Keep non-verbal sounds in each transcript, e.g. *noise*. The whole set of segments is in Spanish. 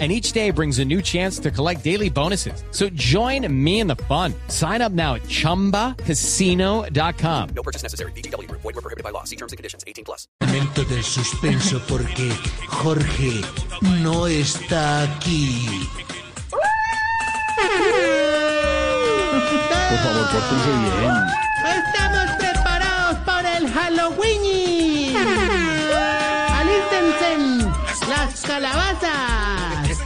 and each day brings a new chance to collect daily bonuses. So join me in the fun. Sign up now at ChumbaCasino.com. No purchase necessary. BGW. Void were prohibited by law. See terms and conditions. 18 plus. Momento de suspenso porque Jorge no está aquí. Por favor, pórtense bien. Estamos preparados para el Halloween. Las calabazas.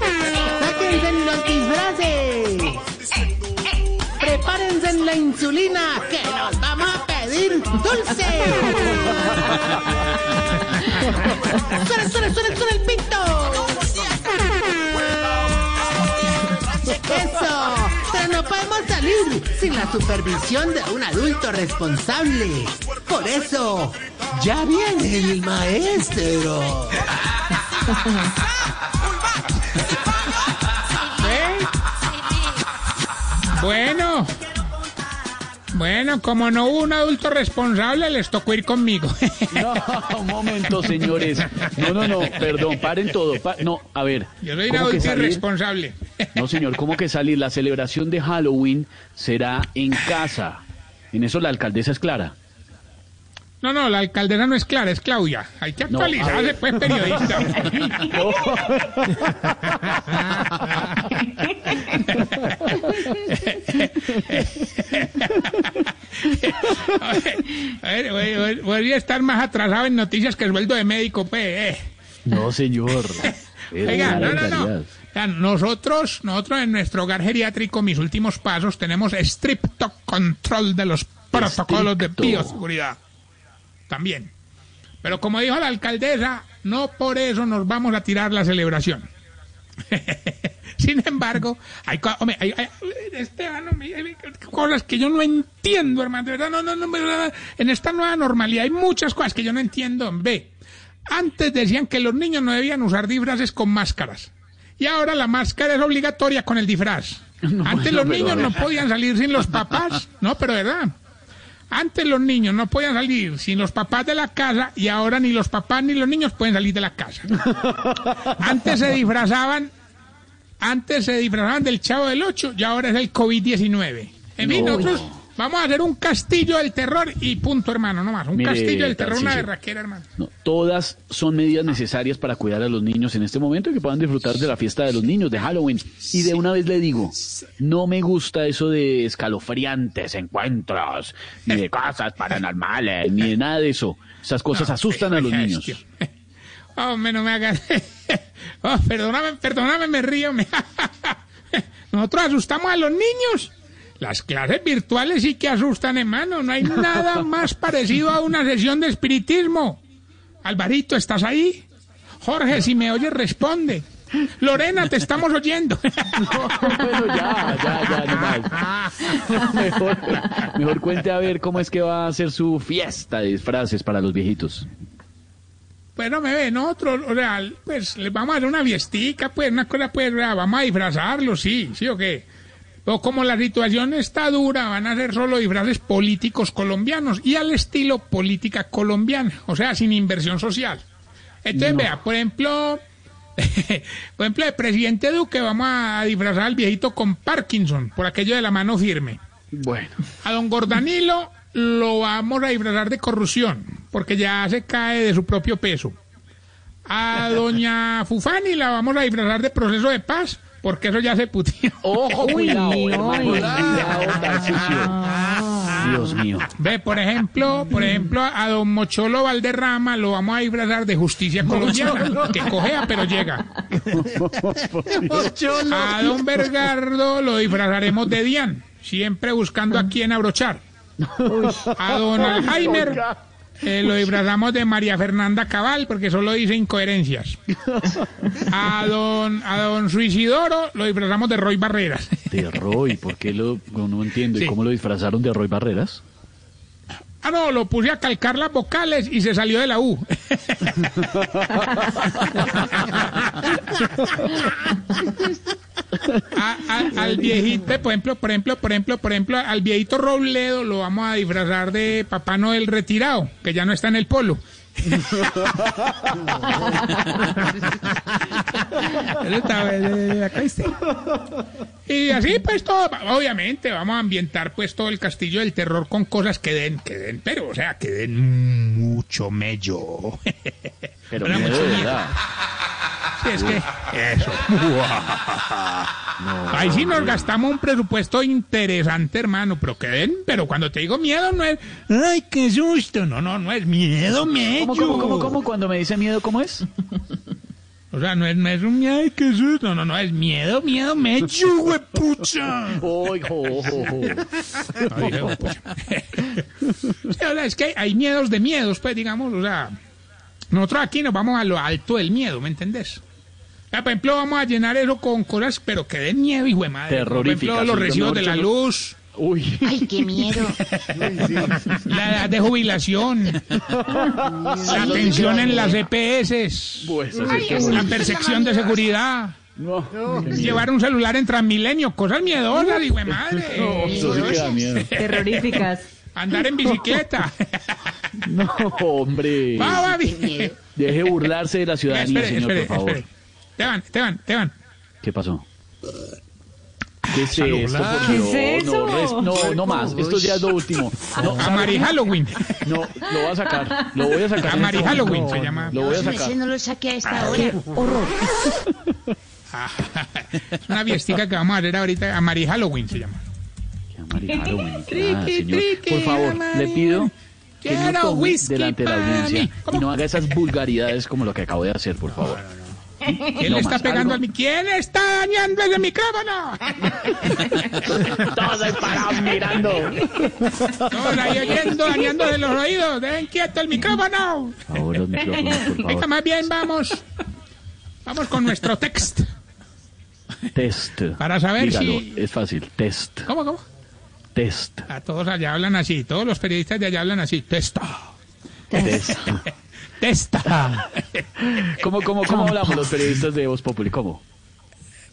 Sáquense los disfraces. Prepárense la insulina que nos vamos a pedir dulce. ¡Suena, suena, suena, suena el pito! ¡Eso! Pero no podemos salir sin la supervisión de un adulto responsable. Por eso, ya viene el maestro. ¿Eh? Bueno, bueno, como no hubo un adulto responsable, les tocó ir conmigo. *laughs* No, un momento, señores. No, no, no, perdón, paren todo. pa- no, a ver. Yo soy un ¿cómo que adulto irresponsable. No, señor, ¿cómo que salir? La celebración de Halloween será en casa. En eso la alcaldesa es clara. No, no, la alcaldesa no es Clara, es Claudia. Hay que No, a actualizarse, ver. pues, periodista. *laughs* *laughs* A ver, voy- voy- podría estar más atrasado en noticias que el sueldo de médico, pues. eh. No, señor. *laughs* Oiga, no, no, no. Nosotros, nosotros en nuestro hogar geriátrico, mis últimos pasos, tenemos estricto control de los protocolos de bioseguridad. También. Pero como dijo la alcaldesa, no por eso nos vamos a tirar la celebración. *laughs* Sin embargo, hay, co- hombre, hay, hay- Esteban, hombre, hay cosas que yo no entiendo, hermano. De verdad, no, no, no, en esta nueva normalidad hay muchas cosas que yo no entiendo. Ve, antes decían que los niños no debían usar disfraces con máscaras. Y ahora la máscara es obligatoria con el disfraz. *laughs* Antes bueno, los niños no podían salir sin los papás. *laughs* No, pero verdad. Antes los niños no podían salir sin los papás de la casa y ahora ni los papás ni los niños pueden salir de la casa. *laughs* Antes se disfrazaban, antes se disfrazaban del Chavo del 8 y ahora es el COVID-19. En fin, nosotros vamos a hacer un castillo del terror y punto, hermano, no más. Un Mire, castillo del terror, una berraquera, hermano. No, todas son medidas necesarias para cuidar a los niños en este momento y que puedan disfrutar de la fiesta de los niños, de Halloween. Y de una vez le digo, no me gusta eso de escalofriantes encuentros, ni de cosas paranormales, ni de nada de eso. Esas cosas asustan a los Oiga, niños. *laughs* Hombre, no me hagas. *laughs* Oh, perdóname, perdóname, me río. me- *laughs* Nosotros asustamos a los niños. Las clases virtuales sí que asustan, hermano. No hay nada *laughs* más parecido a una sesión de espiritismo. Alvarito, ¿estás ahí? Jorge, si me oyes, responde. Lorena, te estamos oyendo. *laughs* Bueno, ya, ya, ya, no más. *laughs* Mejor, mejor cuente a ver cómo es que va a ser su fiesta de disfraces para los viejitos. Pues no me ve, nosotros, o sea, pues les vamos a hacer una fiestica, pues una cosa, pues, vamos a disfrazarlos, sí, sí o qué. Pero como la situación está dura, van a ser solo disfraces políticos colombianos y al estilo política colombiana, o sea, sin inversión social. Entonces, vea, por ejemplo, *laughs* por ejemplo, el presidente Duque vamos a disfrazar al viejito con Parkinson, por aquello de la mano firme. Bueno, A don Gordanilo lo vamos a disfrazar de corrupción, porque ya se cae de su propio peso. A doña *laughs* Fufani la vamos a disfrazar de proceso de paz, porque eso ya se putió. ojo, cuidado, hermano, cuidado, Tarcisio. Dios mío. Ve, por ejemplo, por ejemplo, a don Mocholo Valderrama lo vamos a disfrazar de justicia colombiana, que cojea pero llega. A don Bergardo lo disfrazaremos de Dian, siempre buscando a quién abrochar. A don Alzheimer eh, lo disfrazamos de María Fernanda Cabal, porque solo dice incoherencias. A don, a don Suicidoro lo disfrazamos de Roy Barreras. De Roy, ¿por qué lo.? No entiendo. ¿Y cómo lo disfrazaron de Roy Barreras? Ah, no, lo puse a calcar las vocales y se salió de la U. *laughs* *laughs* A- a- al viejito, por ejemplo, por ejemplo, por ejemplo, por ejemplo, al viejito Robledo lo vamos a disfrazar de Papá Noel retirado, que ya no está en el polo. *laughs* Eh, está. Y así pues todo, obviamente vamos a ambientar pues todo el castillo del terror con cosas que den, que den, pero o sea, que den mucho mello. Pero mucho miedo. Sí, es que eso. *laughs* Ahí sí nos gastamos un presupuesto interesante, hermano, pero que den, pero cuando te digo miedo no es, ay, qué susto, no, no, no es miedo, mello. ¿Cómo, cómo, cómo, cómo? Cuando me dice miedo, ¿cómo es? *laughs* O sea, no es, no es un miedo, ay, qué susto, no, no, no, es miedo, miedo, mello, huepucha. Uy, jo, jo, jo. Ay, huepucha. Sí, *laughs* o sea, es que hay miedos de miedos, pues, digamos, o sea, nosotros aquí nos vamos a lo alto del miedo, ¿me entendés? Sea, por ejemplo, vamos a llenar eso con cosas, pero que den miedo, hijo de madre. Por Terroríficas, ejemplo, los mejor de la luz, Uy. Ay, qué miedo. *laughs* la edad de jubilación, la atención en las EPS, Pues, la percepción de seguridad, No, llevar un celular en Transmilenio, cosas miedosas, hijo de madre. *laughs* eso sí que da miedo. *laughs* Terroríficas. Andar en bicicleta. No, hombre. Va, va. Deje burlarse de la ciudadanía, Espere, señor, espere, por favor. espere. Esteban, Esteban, Esteban. ¿Qué pasó? ¿Qué es esto, por ¿Qué es eso? No, res- no, no más. Esto ya es lo último. No, A ¿sabe Mari qué? Halloween. No, lo voy a sacar. Lo voy a sacar. A en Mari este momento. Halloween se llama. Lo voy a sacar. Ese no lo saqué a esta hora. *laughs* Es una fiestica que vamos a hacer ahorita. A Mari Halloween se llama. Que a Mari Halloween, ah, señor. Por favor, le pido que no Quiero tome whisky delante de la audiencia mí. y no haga esas vulgaridades como lo que acabo de hacer, por favor. ¿Quién le está pegando algo. al mi? ¿Quién está dañando el micrófono? *laughs* Todos parados *laughs* mirando. Todos ahí oyendo, dañando de los oídos. Dejen quieto el micrófono. Por favor, los micrófonos, por Venga, favor. más bien vamos. Vamos con nuestro text. Test. Para saber Dígalo, si- es fácil. Test. ¿Cómo, cómo? Test. A todos allá hablan así. Todos los periodistas de allá hablan así. Testa. Test. *laughs* Testa. *laughs* ¿Cómo, cómo, cómo hablamos los periodistas de Voz Populi? ¿Cómo?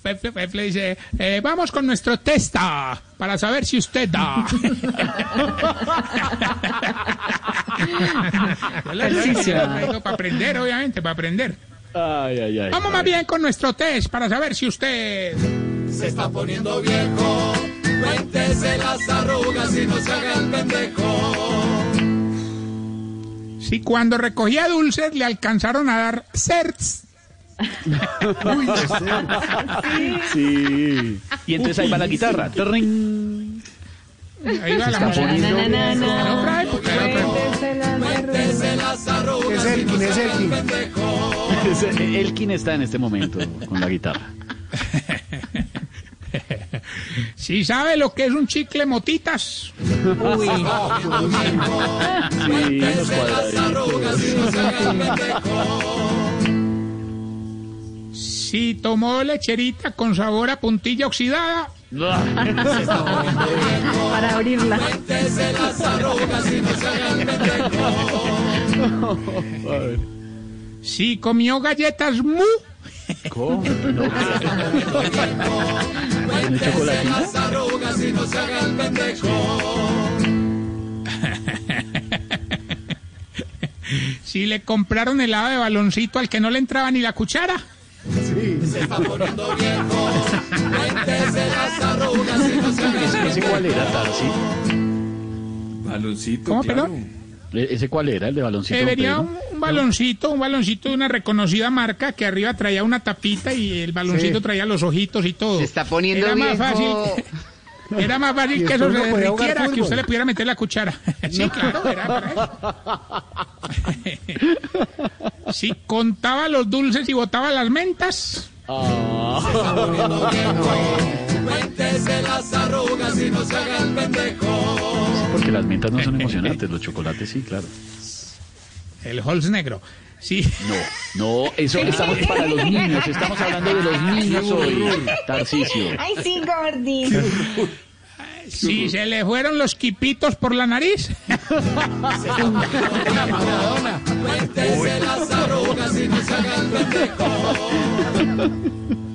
Pepe, Pepe dice, eh, vamos con nuestro testa para saber si usted da. *laughs* para aprender, obviamente, para aprender. Ay, ay, ay. Vamos más bien con nuestro test para saber si usted... Si cuando recogía dulces le alcanzaron a dar certs. *laughs* Sí. Y entonces ahí va la guitarra. Ring. Ahí va la música. Es Elkin, es *laughs* Elkin está en este momento con la guitarra. *laughs* Si sabe lo que es un chicle motitas. Cuadraditos. *laughs* Si tomó lecherita con sabor a puntilla oxidada. *laughs* Para abrirla. *laughs* Si comió galletas mu. ¿Cómo? No, ¿Tiene chocolatina? Si le compraron helado de baloncito al que no le entraba ni la cuchara. ¿Ese, ese cuál era, Tarsi? Baloncito, ¿Cómo, claro. perdón? ¿E- ¿Ese cuál era, el de baloncito? Eh, venía un, un baloncito, un baloncito de una reconocida marca que arriba traía una tapita y el baloncito Sí. traía los ojitos y todo. Se está poniendo era más viejo. fácil, era más fácil *laughs* Y que eso se derritiera, que usted le pudiera meter la cuchara. *laughs* sí, claro, era para eso. *laughs* Si contaba los dulces y botaba las mentas. Porque las mentas no son *laughs* emocionantes, los chocolates sí, claro. El Halls negro. Sí. No, no, eso estamos para los niños, estamos hablando de los niños hoy, Tarcisio. Ay, sí, gordito. Si se le fueron los quipitos por la nariz. *laughs*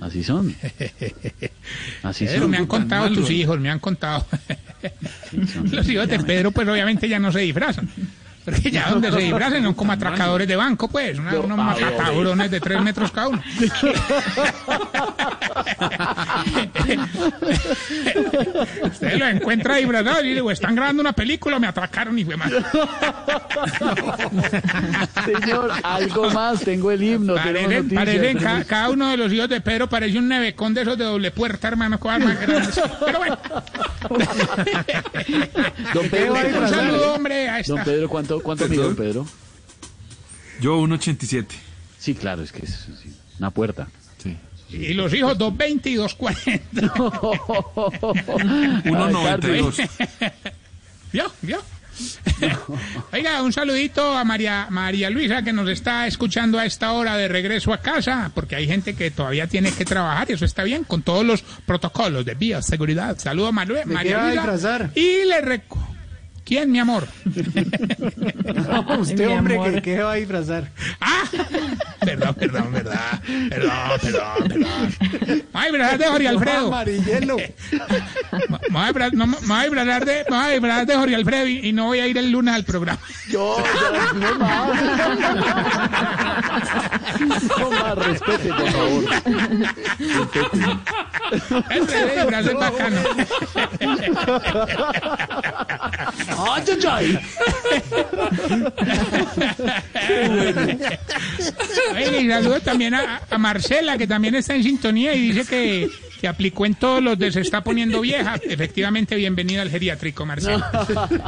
Así son. *laughs* Así son. me han contado tus hijos, me han contado. *laughs* Los hijos de Pedro, pues obviamente ya no se disfrazan. Porque ya donde se disfrazan son como atracadores de banco, pues. Una, unos matacabrones de tres metros cada uno. Usted lo encuentra disfrazado y digo, están grabando una película, me atracaron y fue mal. Señor, algo más. Tengo el himno. Parecen, ca- cada uno de los hijos de Pedro parece un nevecón de esos de doble puerta, hermano, cosas más grandes. Pero bueno. Don Pedro, Un saludo, hombre, a esta. Don Pedro, ¿cuánto, cuánto mide don Pedro? Yo 1.87. Sí, claro, es que es sí, una puerta. Sí. Y los hijos 220 y 240. 1.92. *laughs* ¿Vio? ¿Vio? Oiga, un saludito a María, María Luisa que nos está escuchando a esta hora de regreso a casa, porque hay gente que todavía tiene que trabajar y eso está bien, con todos los protocolos de bioseguridad. Saludo a Maru- María Luisa. Y le recu... ¿Quién, mi amor? *laughs* Usted, hombre, que, ¿Qué va a disfrazar? Ah, perdón, perdón, verdad. Perdón, perdón, perdón. Ay, verdad de Jorge Alfredo. Amarillelo. Me voy a *laughs* *laughs* no, disfrazar de, me de Jorge Alfredo y, y no voy a ir el lunes al programa. Yo, ya, no más. No más, respete, por favor. Ese disfraz es bacano. ¡Ay, ay, ay! Oye, y saludo también a, a Marcela, que también está en sintonía y dice que, que aplicó en todos los de Se está poniendo vieja. Efectivamente, bienvenida al geriátrico, Marcela.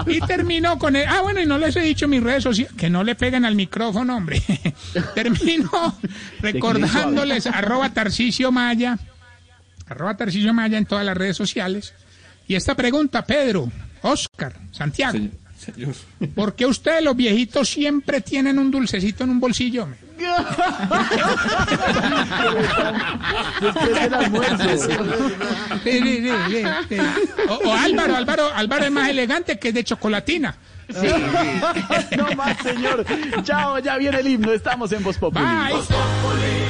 Y terminó con el... Ah, bueno, y no les he dicho en mis redes sociales, que no le peguen al micrófono, hombre. *laughs* Termino recordándoles arroba Tarcicio Maya, arroba Tarcicio Maya en todas las redes sociales. Y esta pregunta, Pedro, Oscar, Santiago. Señor. *laughs* ¿Por qué ustedes los viejitos siempre tienen un dulcecito en un bolsillo? hombre? Después del almuerzo. Sí, sí, sí, sí, sí. O, o Álvaro, Álvaro, Álvaro es más elegante que es de chocolatina. *laughs* No más, señor. Chao, ya viene el himno. Estamos en Voz Populi. Bye.